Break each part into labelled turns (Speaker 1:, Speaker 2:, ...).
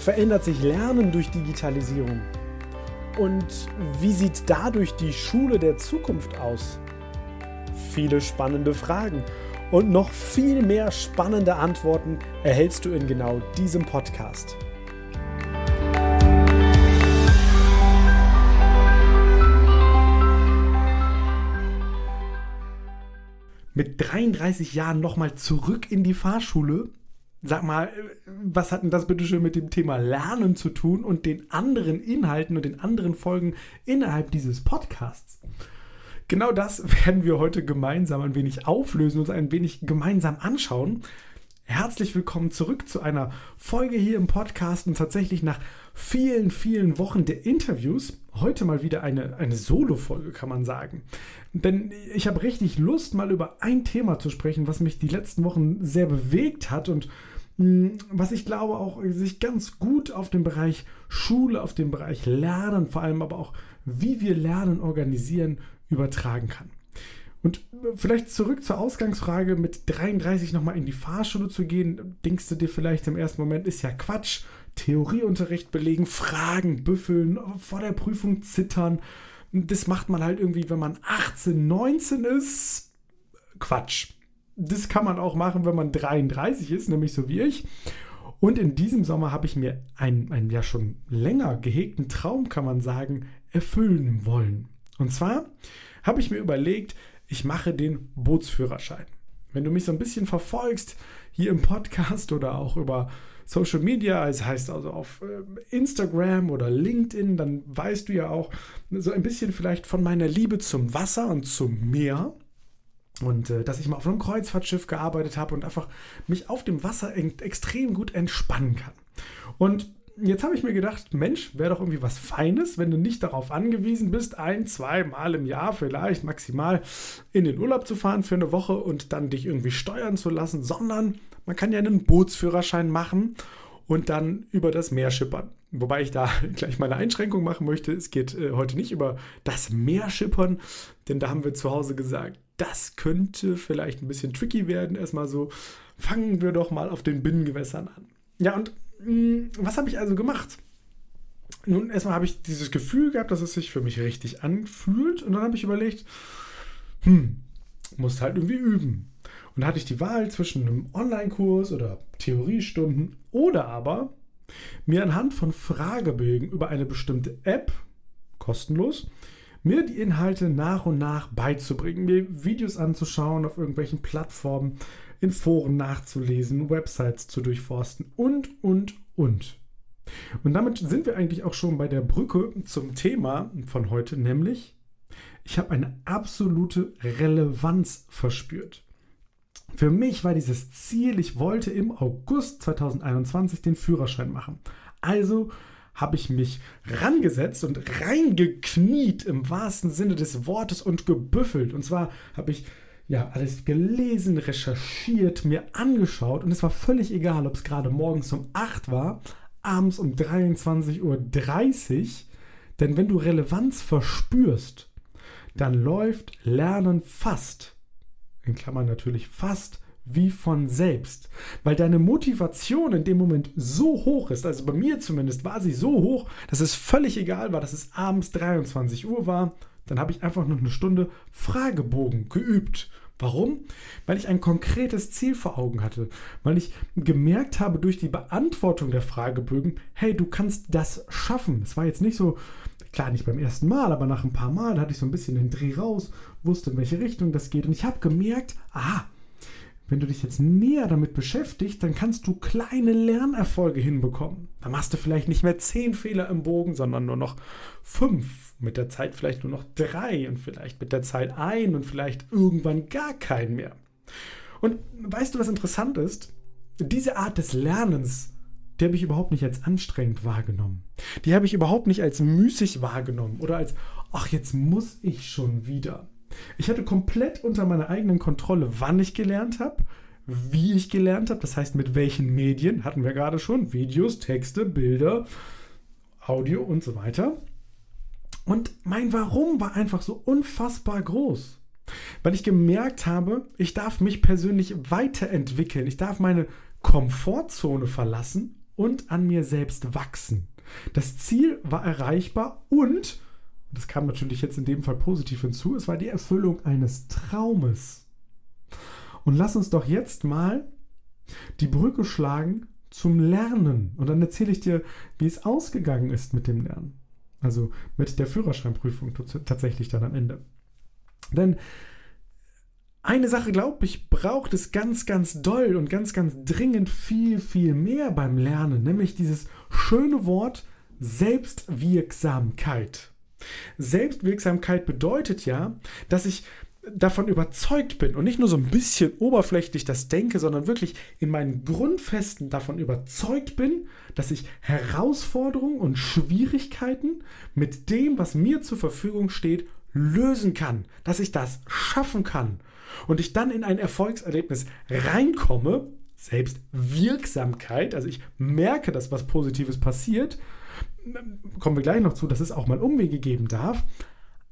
Speaker 1: verändert sich Lernen durch Digitalisierung? Und wie sieht dadurch die Schule der Zukunft aus? Viele spannende Fragen und noch viel mehr spannende Antworten erhältst du in genau diesem Podcast. Mit 33 Jahren nochmal zurück in die Fahrschule Sag mal, was hat denn das bitte schön mit dem Thema Lernen zu tun und den anderen Inhalten und den anderen Folgen innerhalb dieses Podcasts? Genau das werden wir heute gemeinsam ein wenig auflösen, uns ein wenig gemeinsam anschauen. Herzlich willkommen zurück zu einer Folge hier im Podcast und tatsächlich nach vielen, vielen Wochen der Interviews heute mal wieder eine, eine Solo-Folge, kann man sagen. Denn ich habe richtig Lust, mal über ein Thema zu sprechen, was mich die letzten Wochen sehr bewegt hat und was ich glaube auch sich ganz gut auf den Bereich Schule, auf den Bereich Lernen, vor allem aber auch, wie wir Lernen organisieren, übertragen kann. Und vielleicht zurück zur Ausgangsfrage, mit 33 nochmal in die Fahrschule zu gehen, denkst du dir vielleicht im ersten Moment, ist ja Quatsch. Theorieunterricht belegen, Fragen büffeln, vor der Prüfung zittern. Das macht man halt irgendwie, wenn man 18, 19 ist. Quatsch das kann man auch machen, wenn man 33 ist, nämlich so wie ich. Und in diesem Sommer habe ich mir einen, einen ja schon länger gehegten Traum, kann man sagen, erfüllen wollen. Und zwar habe ich mir überlegt, ich mache den Bootsführerschein. Wenn du mich so ein bisschen verfolgst, hier im Podcast oder auch über Social Media, das heißt also auf äh, Instagram oder LinkedIn, dann weißt du ja auch so ein bisschen vielleicht von meiner Liebe zum Wasser und zum Meer. Und äh, dass ich mal auf einem Kreuzfahrtschiff gearbeitet habe und einfach mich auf dem Wasser extrem gut entspannen kann. Und jetzt habe ich mir gedacht, Mensch, wäre doch irgendwie was Feines, wenn du nicht darauf angewiesen bist, ein, zwei Mal im Jahr vielleicht maximal in den Urlaub zu fahren für eine Woche und dann dich irgendwie steuern zu lassen, sondern man kann ja einen Bootsführerschein machen und dann über das Meer schippern. Wobei ich da gleich mal eine Einschränkung machen möchte. Es geht äh, heute nicht über das Meer schippern, denn da haben wir zu Hause gesagt, das könnte vielleicht ein bisschen tricky werden. Erstmal so, fangen wir doch mal auf den Binnengewässern an. Ja, und mh, mm, was habe ich also gemacht? Nun, erstmal habe ich dieses Gefühl gehabt, dass es sich für mich richtig anfühlt. Und dann habe ich überlegt, hm, muss halt irgendwie üben. Und da hatte ich die Wahl zwischen einem Online-Kurs oder Theoriestunden oder aber mir anhand von Fragebögen über eine bestimmte App, kostenlos, mir die Inhalte nach und nach beizubringen, mir Videos anzuschauen auf irgendwelchen Plattformen, in Foren nachzulesen, Websites zu durchforsten und, und, und. Und damit sind wir eigentlich auch schon bei der Brücke zum Thema von heute, nämlich ich habe eine absolute Relevanz verspürt. Für mich war dieses Ziel, ich wollte im August 2021 den Führerschein machen. Also habe ich mich rangesetzt und reingekniet im wahrsten Sinne des Wortes und gebüffelt. Und zwar habe ich ja alles gelesen, recherchiert, mir angeschaut und es war völlig egal, ob es gerade morgens um 8 war, abends um 23.30 Uhr. Denn wenn du Relevanz verspürst, dann läuft Lernen fast, in Klammern natürlich fast, wie von selbst, weil deine Motivation in dem Moment so hoch ist, also bei mir zumindest war sie so hoch, dass es völlig egal war, dass es abends 23 Uhr war, dann habe ich einfach noch eine Stunde Fragebogen geübt. Warum? Weil ich ein konkretes Ziel vor Augen hatte, weil ich gemerkt habe durch die Beantwortung der Fragebögen, hey, du kannst das schaffen. Es war jetzt nicht so, klar nicht beim ersten Mal, aber nach ein paar Mal hatte ich so ein bisschen den Dreh raus, wusste in welche Richtung das geht und ich habe gemerkt, ah, wenn du dich jetzt näher damit beschäftigst, dann kannst du kleine Lernerfolge hinbekommen. Dann machst du vielleicht nicht mehr zehn Fehler im Bogen, sondern nur noch fünf. Mit der Zeit vielleicht nur noch drei und vielleicht mit der Zeit ein und vielleicht irgendwann gar keinen mehr. Und weißt du, was interessant ist? Diese Art des Lernens, die habe ich überhaupt nicht als anstrengend wahrgenommen. Die habe ich überhaupt nicht als müßig wahrgenommen oder als, ach, jetzt muss ich schon wieder. Ich hatte komplett unter meiner eigenen Kontrolle, wann ich gelernt habe, wie ich gelernt habe, das heißt mit welchen Medien, hatten wir gerade schon, Videos, Texte, Bilder, Audio und so weiter. Und mein Warum war einfach so unfassbar groß. Weil ich gemerkt habe, ich darf mich persönlich weiterentwickeln. Ich darf meine Komfortzone verlassen und an mir selbst wachsen. Das Ziel war erreichbar und, das kam natürlich jetzt in dem Fall positiv hinzu, es war die Erfüllung eines Traumes. Und lass uns doch jetzt mal die Brücke schlagen zum Lernen. Und dann erzähle ich dir, wie es ausgegangen ist mit dem Lernen. Also mit der Führerscheinprüfung tatsächlich dann am Ende. Denn eine Sache, glaube ich, braucht es ganz, ganz doll und ganz, ganz dringend viel, viel mehr beim Lernen, nämlich dieses schöne Wort Selbstwirksamkeit. Selbstwirksamkeit bedeutet ja, dass ich davon überzeugt bin und nicht nur so ein bisschen oberflächlich das denke, sondern wirklich in meinen Grundfesten davon überzeugt bin, dass ich Herausforderungen und Schwierigkeiten mit dem, was mir zur Verfügung steht, lösen kann, dass ich das schaffen kann und ich dann in ein Erfolgserlebnis reinkomme, Selbstwirksamkeit, also ich merke, dass was Positives passiert, kommen wir gleich noch zu, dass es auch mal Umwege geben darf,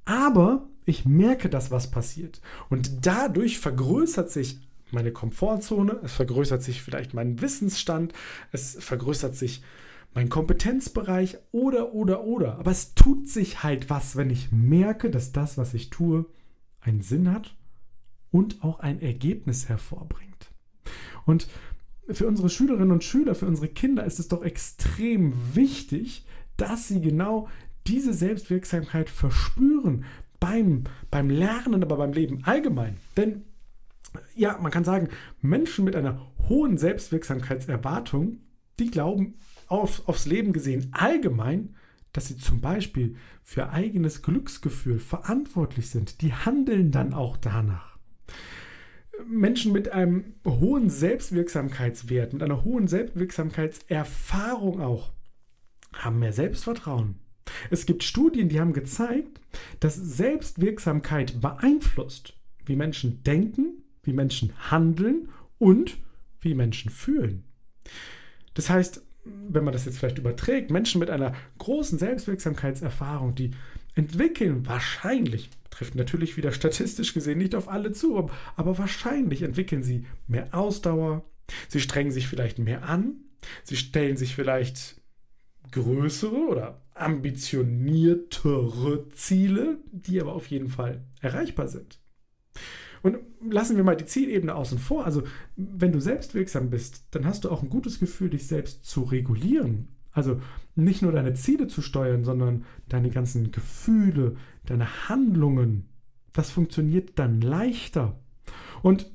Speaker 1: aber ich merke, dass was passiert. Und dadurch vergrößert sich meine Komfortzone, es vergrößert sich vielleicht mein Wissensstand, es vergrößert sich mein Kompetenzbereich oder, oder, oder. Aber es tut sich halt was, wenn ich merke, dass das, was ich tue, einen Sinn hat und auch ein Ergebnis hervorbringt. Und für unsere Schülerinnen und Schüler, für unsere Kinder ist es doch extrem wichtig, dass sie genau diese Selbstwirksamkeit verspüren, beim, beim Lernen, aber beim Leben allgemein. Denn ja, man kann sagen, Menschen mit einer hohen Selbstwirksamkeitserwartung, die glauben auf, aufs Leben gesehen allgemein, dass sie zum Beispiel für eigenes Glücksgefühl verantwortlich sind. Die handeln dann auch danach. Menschen mit einem hohen Selbstwirksamkeitswert, mit einer hohen Selbstwirksamkeitserfahrung auch, haben mehr Selbstvertrauen, es gibt Studien, die haben gezeigt, dass Selbstwirksamkeit beeinflusst, wie Menschen denken, wie Menschen handeln und wie Menschen fühlen. Das heißt, wenn man das jetzt vielleicht überträgt, Menschen mit einer großen Selbstwirksamkeitserfahrung, die entwickeln wahrscheinlich, trifft natürlich wieder statistisch gesehen nicht auf alle zu, aber wahrscheinlich entwickeln sie mehr Ausdauer, sie strengen sich vielleicht mehr an, sie stellen sich vielleicht größere oder ambitioniertere Ziele, die aber auf jeden Fall erreichbar sind. Und lassen wir mal die Zielebene außen vor. Also, wenn du selbstwirksam bist, dann hast du auch ein gutes Gefühl, dich selbst zu regulieren. Also nicht nur deine Ziele zu steuern, sondern deine ganzen Gefühle, deine Handlungen. Das funktioniert dann leichter. Und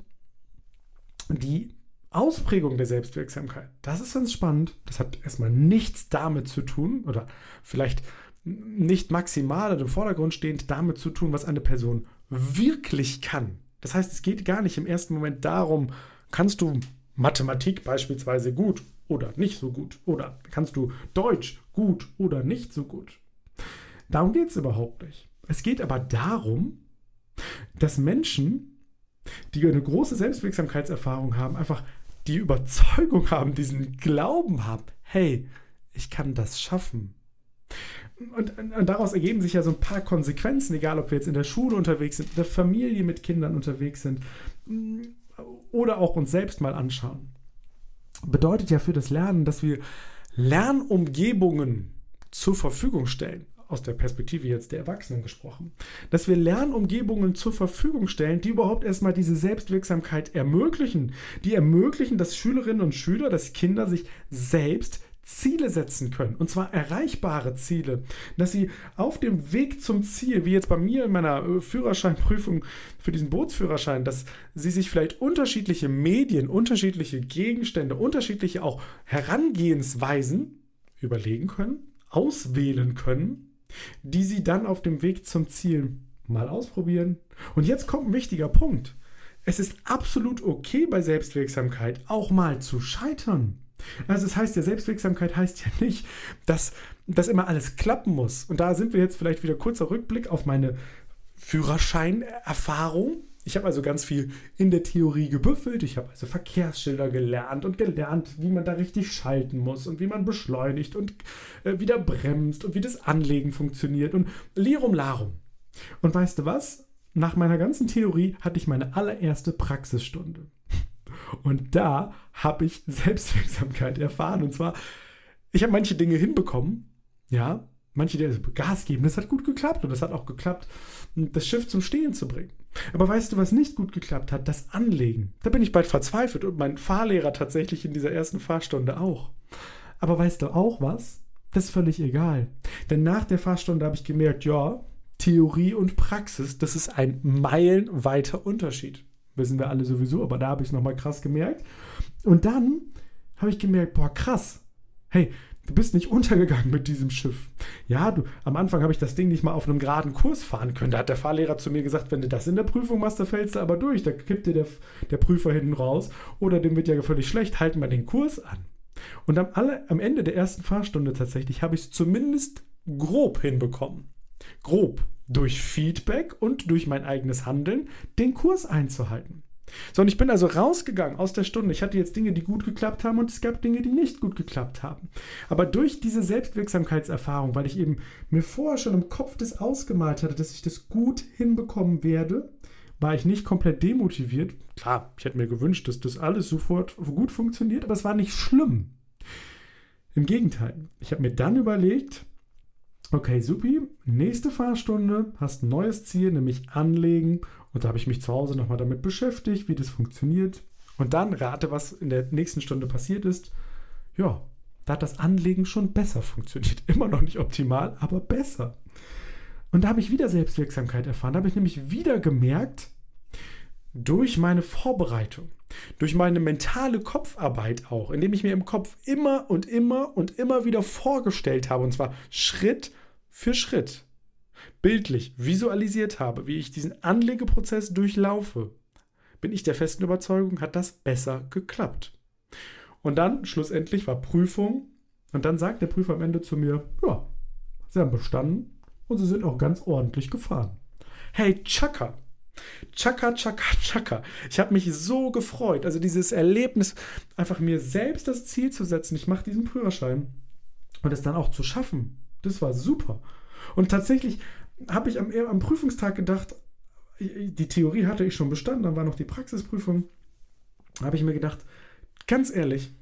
Speaker 1: die Ausprägung der Selbstwirksamkeit, das ist ganz spannend. Das hat erstmal nichts damit zu tun oder vielleicht nicht maximal oder im Vordergrund stehend damit zu tun, was eine Person wirklich kann. Das heißt, es geht gar nicht im ersten Moment darum, kannst du Mathematik beispielsweise gut oder nicht so gut oder kannst du Deutsch gut oder nicht so gut. Darum geht es überhaupt nicht. Es geht aber darum, dass Menschen, die eine große Selbstwirksamkeitserfahrung haben, einfach die Überzeugung haben, diesen Glauben haben, hey, ich kann das schaffen. Und, und, daraus ergeben sich ja so ein paar Konsequenzen, egal ob wir jetzt in der Schule unterwegs sind, in der Familie mit Kindern unterwegs sind oder auch uns selbst mal anschauen. Bedeutet ja für das Lernen, dass wir Lernumgebungen zur Verfügung stellen. Aus der Perspektive jetzt der Erwachsenen gesprochen, dass wir Lernumgebungen zur Verfügung stellen, die überhaupt erstmal diese Selbstwirksamkeit ermöglichen, die ermöglichen, dass Schülerinnen und Schüler, dass Kinder sich selbst Ziele setzen können. Und zwar erreichbare Ziele. Dass sie auf dem Weg zum Ziel, wie jetzt bei mir in meiner äh, Führerscheinprüfung für diesen Bootsführerschein, dass sie sich vielleicht unterschiedliche Medien, unterschiedliche Gegenstände, unterschiedliche auch Herangehensweisen überlegen können, auswählen können die sie dann auf dem Weg zum Ziel mal ausprobieren. Und jetzt kommt ein wichtiger Punkt. Es ist absolut okay bei Selbstwirksamkeit auch mal zu scheitern. Also das heißt ja, Selbstwirksamkeit heißt ja nicht, dass das immer alles klappen muss. Und da sind wir jetzt vielleicht wieder kurzer Rückblick auf meine Führerscheinerfahrung. Ich habe also ganz viel in der Theorie gebüffelt. Ich habe also Verkehrsschilder gelernt und gelernt, wie man da richtig schalten muss und wie man beschleunigt und äh, wieder bremst und wie das Anlegen funktioniert und Lirum Larum. Und weißt du was? Nach meiner ganzen Theorie hatte ich meine allererste Praxisstunde. Und da habe ich Selbstwirksamkeit erfahren. Und zwar, ich habe manche Dinge hinbekommen, ja, manche Dinge Gas geben, das hat gut geklappt und das hat auch geklappt, das Schiff zum Stehen zu bringen. Aber weißt du, was nicht gut geklappt hat? Das Anlegen. Da bin ich bald verzweifelt und mein Fahrlehrer tatsächlich in dieser ersten Fahrstunde auch. Aber weißt du auch was? Das ist völlig egal. Denn nach der Fahrstunde habe ich gemerkt, ja, Theorie und Praxis, das ist ein meilenweiter Unterschied. Wissen wir alle sowieso, aber da habe ich es nochmal krass gemerkt. Und dann habe ich gemerkt, boah, krass. Hey, du bist nicht untergegangen mit diesem Schiff. Ja, du, am Anfang habe ich das Ding nicht mal auf einem geraden Kurs fahren können. Da hat der Fahrlehrer zu mir gesagt, wenn du das in der Prüfung machst, da fällst du aber durch. Da kippt dir der, der Prüfer hinten raus. Oder dem wird ja völlig schlecht, halten wir den Kurs an. Und am, alle, am Ende der ersten Fahrstunde tatsächlich habe ich es zumindest grob hinbekommen. Grob durch Feedback und durch mein eigenes Handeln den Kurs einzuhalten. So, und ich bin also rausgegangen aus der Stunde. Ich hatte jetzt Dinge, die gut geklappt haben und es gab Dinge, die nicht gut geklappt haben. Aber durch diese Selbstwirksamkeitserfahrung, weil ich eben mir vorher schon im Kopf das ausgemalt hatte, dass ich das gut hinbekommen werde, war ich nicht komplett demotiviert. Klar, ich hätte mir gewünscht, dass das alles sofort gut funktioniert, aber es war nicht schlimm. Im Gegenteil, ich habe mir dann überlegt, Okay, supi. Nächste Fahrstunde hast ein neues Ziel, nämlich anlegen. Und da habe ich mich zu Hause nochmal damit beschäftigt, wie das funktioniert. Und dann rate, was in der nächsten Stunde passiert ist. Ja, da hat das Anlegen schon besser funktioniert. Immer noch nicht optimal, aber besser. Und da habe ich wieder Selbstwirksamkeit erfahren. Da habe ich nämlich wieder gemerkt, durch meine Vorbereitung, durch meine mentale Kopfarbeit auch, indem ich mir im Kopf immer und immer und immer wieder vorgestellt habe, und zwar Schritt für Schritt bildlich visualisiert habe, wie ich diesen Anlegeprozess durchlaufe, bin ich der festen Überzeugung, hat das besser geklappt. Und dann schlussendlich war Prüfung und dann sagt der Prüfer am Ende zu mir, ja, Sie haben bestanden und Sie sind auch ganz ordentlich gefahren. Hey, Chaka! Chaka, chaka, chaka. Ich habe mich so gefreut. Also dieses Erlebnis, einfach mir selbst das Ziel zu setzen, ich mache diesen Führerschein und es dann auch zu schaffen. Das war super. Und tatsächlich habe ich am, am Prüfungstag gedacht, die Theorie hatte ich schon bestanden, dann war noch die Praxisprüfung. Habe ich mir gedacht, ganz ehrlich,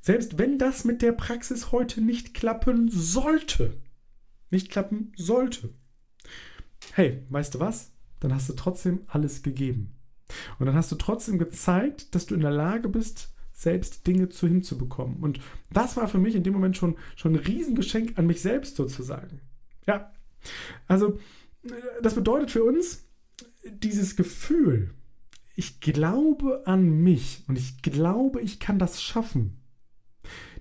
Speaker 1: selbst wenn das mit der Praxis heute nicht klappen sollte, nicht klappen sollte, hey, weißt du was? Dann hast du trotzdem alles gegeben. Und dann hast du trotzdem gezeigt, dass du in der Lage bist, selbst Dinge zu hinzubekommen. Und das war für mich in dem Moment schon, schon ein Riesengeschenk an mich selbst sozusagen. Ja, also das bedeutet für uns dieses Gefühl, ich glaube an mich und ich glaube, ich kann das schaffen.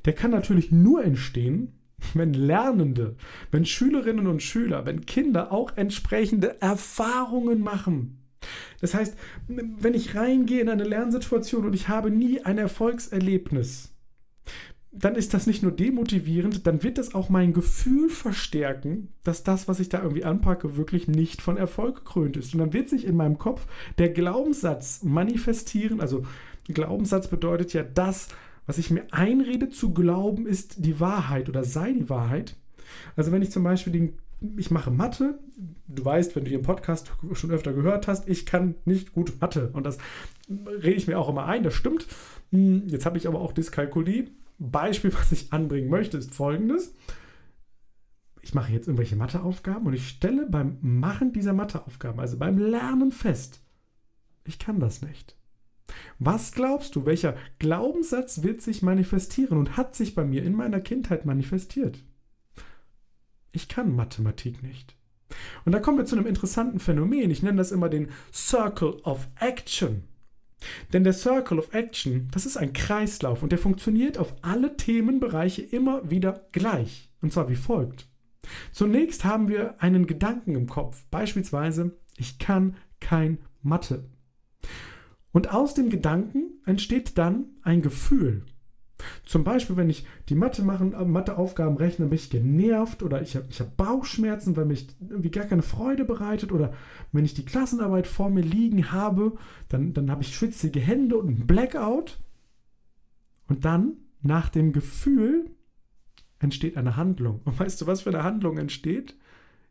Speaker 1: Der kann natürlich nur entstehen, wenn Lernende, wenn Schülerinnen und Schüler, wenn Kinder auch entsprechende Erfahrungen machen. Das heißt, wenn ich reingehe in eine Lernsituation und ich habe nie ein Erfolgserlebnis, dann ist das nicht nur demotivierend, dann wird das auch mein Gefühl verstärken, dass das, was ich da irgendwie anpacke, wirklich nicht von Erfolg gekrönt ist. Und dann wird sich in meinem Kopf der Glaubenssatz manifestieren. Also Glaubenssatz bedeutet ja, das, was ich mir einrede zu glauben, ist die Wahrheit oder sei die Wahrheit. Also wenn ich zum Beispiel den ich mache Mathe. Du weißt, wenn du hier im Podcast schon öfter gehört hast, ich kann nicht gut Mathe. Und das rede ich mir auch immer ein, das stimmt. Hm, jetzt habe ich aber auch Dyskalkulie. Beispiel, was ich anbringen möchte, ist folgendes. Ich mache jetzt irgendwelche Matheaufgaben und ich stelle beim Machen dieser Matheaufgaben, also beim Lernen fest, ich kann das nicht. Was glaubst du, welcher Glaubenssatz wird sich manifestieren und hat sich bei mir in meiner Kindheit manifestiert? Ich kann Mathematik nicht. Und da kommen wir zu einem interessanten Phänomen. Ich nenne das immer den Circle of Action. Denn der Circle of Action, das ist ein Kreislauf und der funktioniert auf alle Themenbereiche immer wieder gleich. Und zwar wie folgt. Zunächst haben wir einen Gedanken im Kopf, beispielsweise, ich kann kein Mathe. Und aus dem Gedanken entsteht dann ein Gefühl. Zum Beispiel, wenn ich die Mathe machen, äh, Matheaufgaben rechne, bin ich genervt oder ich habe ich hab Bauchschmerzen, weil mich irgendwie gar keine Freude bereitet oder wenn ich die Klassenarbeit vor mir liegen habe, dann, dann habe ich schwitzige Hände und einen Blackout. Und dann, nach dem Gefühl, entsteht eine Handlung. Und weißt du, was für eine Handlung entsteht?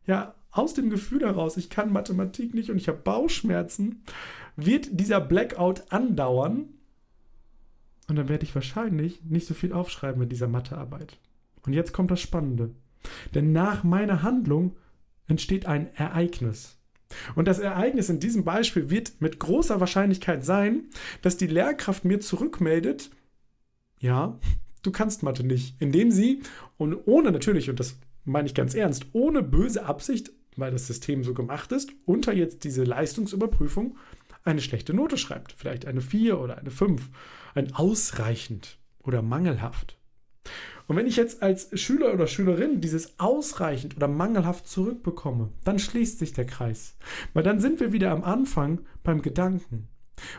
Speaker 1: Ja, aus dem Gefühl heraus, ich kann Mathematik nicht und ich habe Bauchschmerzen, wird dieser Blackout andauern und dann werde ich wahrscheinlich nicht so viel aufschreiben in dieser Mathearbeit. Und jetzt kommt das Spannende. Denn nach meiner Handlung entsteht ein Ereignis. Und das Ereignis in diesem Beispiel wird mit großer Wahrscheinlichkeit sein, dass die Lehrkraft mir zurückmeldet, ja, du kannst Mathe nicht, indem sie, und ohne natürlich, und das meine ich ganz ernst, ohne böse Absicht, weil das System so gemacht ist, unter jetzt diese Leistungsüberprüfung eine schlechte Note schreibt. Vielleicht eine 4 oder eine 5 ein ausreichend oder mangelhaft. Und wenn ich jetzt als Schüler oder Schülerin dieses ausreichend oder mangelhaft zurückbekomme, dann schließt sich der Kreis. Weil dann sind wir wieder am Anfang beim Gedanken.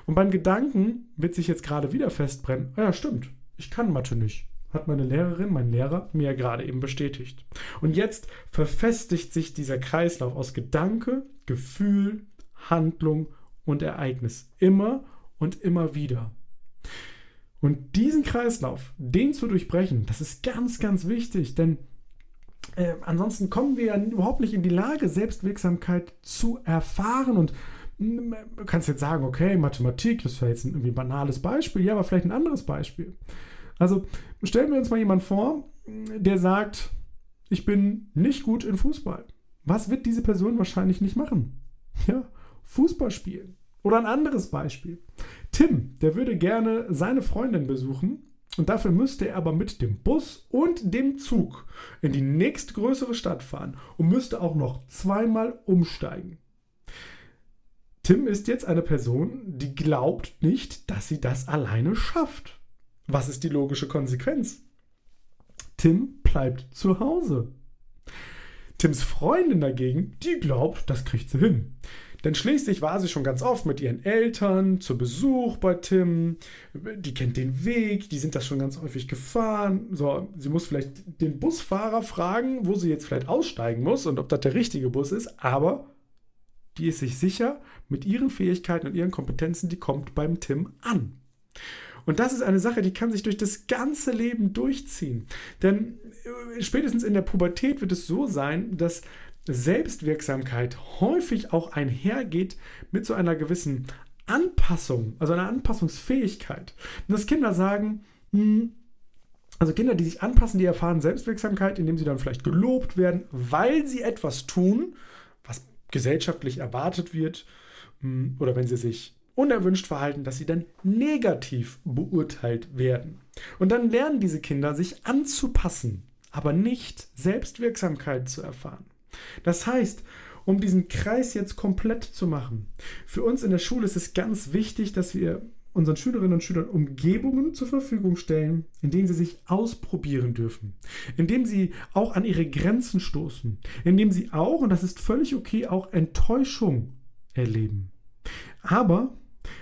Speaker 1: Und beim Gedanken wird sich jetzt gerade wieder festbrennen, ja stimmt, ich kann Mathe nicht. Hat meine Lehrerin, mein Lehrer mir gerade eben bestätigt. Und jetzt verfestigt sich dieser Kreislauf aus Gedanke, Gefühl, Handlung und Ereignis. Immer und immer wieder. Und diesen Kreislauf, den zu durchbrechen, das ist ganz, ganz wichtig, denn äh, ansonsten kommen wir ja überhaupt nicht in die Lage, Selbstwirksamkeit zu erfahren. Und mm, du kannst jetzt sagen, okay, Mathematik, das ist ja jetzt ein irgendwie banales Beispiel, ja, aber vielleicht ein anderes Beispiel. Also stellen wir uns mal jemanden vor, der sagt, ich bin nicht gut in Fußball. Was wird diese Person wahrscheinlich nicht machen? Ja, Fußball spielen. Oder ein anderes Beispiel. Tim, der würde gerne seine Freundin besuchen und dafür müsste er aber mit dem Bus und dem Zug in die nächstgrößere Stadt fahren und müsste auch noch zweimal umsteigen. Tim ist jetzt eine Person, die glaubt nicht, dass sie das alleine schafft. Was ist die logische Konsequenz? Tim bleibt zu Hause. Tims Freundin dagegen, die glaubt, das kriegt sie hin. Denn schließlich war sie schon ganz oft mit ihren Eltern zu Besuch bei Tim. Die kennt den Weg, die sind das schon ganz häufig gefahren. So, sie muss vielleicht den Busfahrer fragen, wo sie jetzt vielleicht aussteigen muss und ob das der richtige Bus ist. Aber die ist sich sicher, mit ihren Fähigkeiten und ihren Kompetenzen, die kommt beim Tim an. Und das ist eine Sache, die kann sich durch das ganze Leben durchziehen. Denn äh, spätestens in der Pubertät wird es so sein, dass Selbstwirksamkeit häufig auch einhergeht mit so einer gewissen Anpassung, also einer Anpassungsfähigkeit. Und dass Kinder sagen, hm, also Kinder, die sich anpassen, die erfahren Selbstwirksamkeit, indem sie dann vielleicht gelobt werden, weil sie etwas tun, was gesellschaftlich erwartet wird, hm, oder wenn sie sich unerwünscht verhalten, dass sie dann negativ beurteilt werden. Und dann lernen diese Kinder sich anzupassen, aber nicht Selbstwirksamkeit zu erfahren. Das heißt, um diesen Kreis jetzt komplett zu machen, für uns in der Schule ist es ganz wichtig, dass wir unseren Schülerinnen und Schülern Umgebungen zur Verfügung stellen, in denen sie sich ausprobieren dürfen, in denen sie auch an ihre Grenzen stoßen, in denen sie auch, und das ist völlig okay, auch Enttäuschung erleben. Aber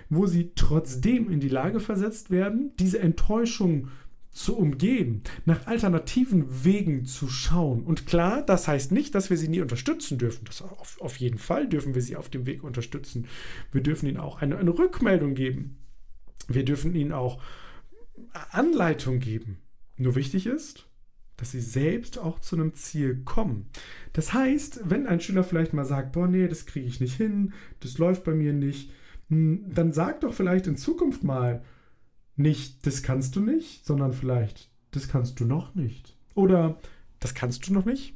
Speaker 1: wo sie trotzdem in die Lage versetzt werden, diese Enttäuschung zu umgehen, nach alternativen Wegen zu schauen. Und klar, das heißt nicht, dass wir sie nie unterstützen dürfen. Das auf, auf jeden Fall dürfen wir sie auf dem Weg unterstützen. Wir dürfen ihnen auch eine, eine Rückmeldung geben. Wir dürfen ihnen auch Anleitung geben. Nur wichtig ist, dass sie selbst auch zu einem Ziel kommen. Das heißt, wenn ein Schüler vielleicht mal sagt, boah, nee, das kriege ich nicht hin, das läuft bei mir nicht, hm, dann sag doch vielleicht in Zukunft mal, nicht, das kannst du nicht, sondern vielleicht, das kannst du noch nicht. Oder das kannst du noch nicht?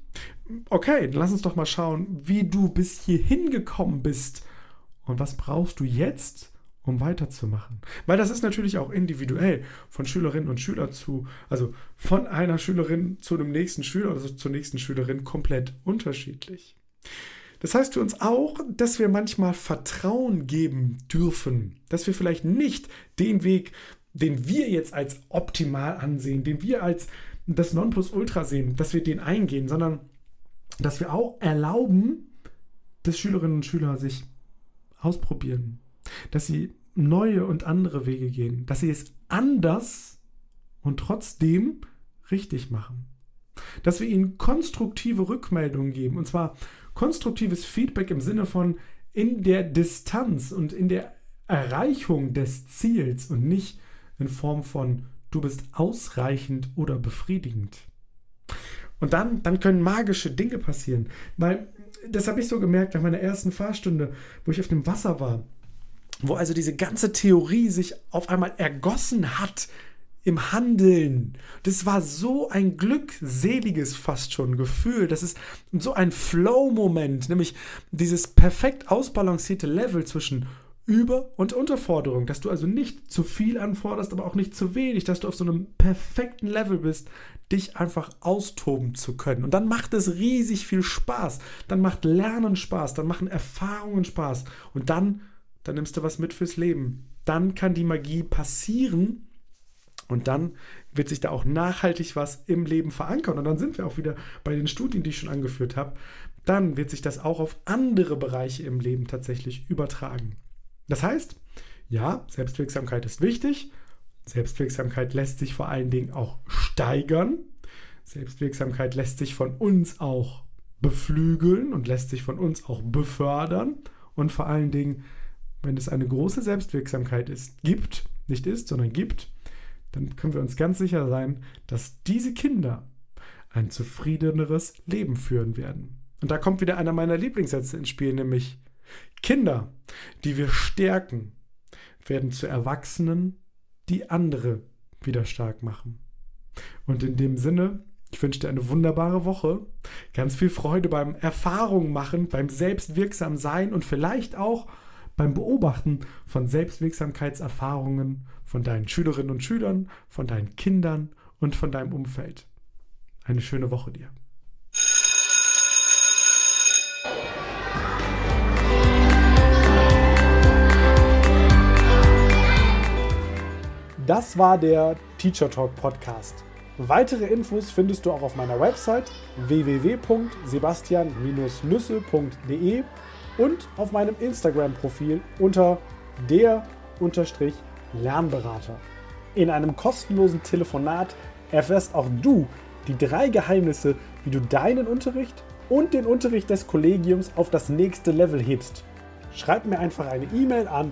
Speaker 1: Okay, dann lass uns doch mal schauen, wie du bis hierhin gekommen bist und was brauchst du jetzt, um weiterzumachen. Weil das ist natürlich auch individuell von Schülerinnen und Schülern zu, also von einer Schülerin zu einem nächsten Schüler oder zur nächsten Schülerin komplett unterschiedlich. Das heißt für uns auch, dass wir manchmal Vertrauen geben dürfen, dass wir vielleicht nicht den Weg den wir jetzt als optimal ansehen, den wir als das Nonplusultra sehen, dass wir den eingehen, sondern dass wir auch erlauben, dass Schülerinnen und Schüler sich ausprobieren, dass sie neue und andere Wege gehen, dass sie es anders und trotzdem richtig machen. Dass wir ihnen konstruktive Rückmeldungen geben, und zwar konstruktives Feedback im Sinne von in der Distanz und in der Erreichung des Ziels und nicht in Form von du bist ausreichend oder befriedigend. Und dann, dann können magische Dinge passieren. Weil, das habe ich so gemerkt nach meiner ersten Fahrstunde, wo ich auf dem Wasser war, wo also diese ganze Theorie sich auf einmal ergossen hat im Handeln. Das war so ein glückseliges fast schon Gefühl. Das ist so ein Flow-Moment, nämlich dieses perfekt ausbalancierte Level zwischen über- und Unterforderung, dass du also nicht zu viel anforderst, aber auch nicht zu wenig, dass du auf so einem perfekten Level bist, dich einfach austoben zu können. Und dann macht es riesig viel Spaß. Dann macht Lernen Spaß, dann machen Erfahrungen Spaß. Und dann, dann nimmst du was mit fürs Leben. Dann kann die Magie passieren. Und dann wird sich da auch nachhaltig was im Leben verankern. Und dann sind wir auch wieder bei den Studien, die ich schon angeführt habe. Dann wird sich das auch auf andere Bereiche im Leben tatsächlich übertragen. Das heißt, ja, Selbstwirksamkeit ist wichtig. Selbstwirksamkeit lässt sich vor allen Dingen auch steigern. Selbstwirksamkeit lässt sich von uns auch beflügeln und lässt sich von uns auch befördern. Und vor allen Dingen, wenn es eine große Selbstwirksamkeit ist, gibt, nicht ist, sondern gibt, dann können wir uns ganz sicher sein, dass diese Kinder ein zufriedeneres Leben führen werden. Und da kommt wieder einer meiner Lieblingssätze ins Spiel, nämlich Kinder, die wir stärken, werden zu Erwachsenen, die andere wieder stark machen. Und in dem Sinne, ich wünsche dir eine wunderbare Woche, ganz viel Freude beim Erfahrung machen, beim selbstwirksam sein und vielleicht auch beim Beobachten von Selbstwirksamkeitserfahrungen von deinen Schülerinnen und Schülern, von deinen Kindern und von deinem Umfeld. Eine schöne Woche dir. Das war der Teacher Talk Podcast. Weitere Infos findest du auch auf meiner Website www.sebastian-nüsse.de und auf meinem Instagram-Profil unter der-lernberater. In einem kostenlosen Telefonat erfährst auch du die drei Geheimnisse, wie du deinen Unterricht und den Unterricht des Kollegiums auf das nächste Level hebst. Schreib mir einfach eine E-Mail an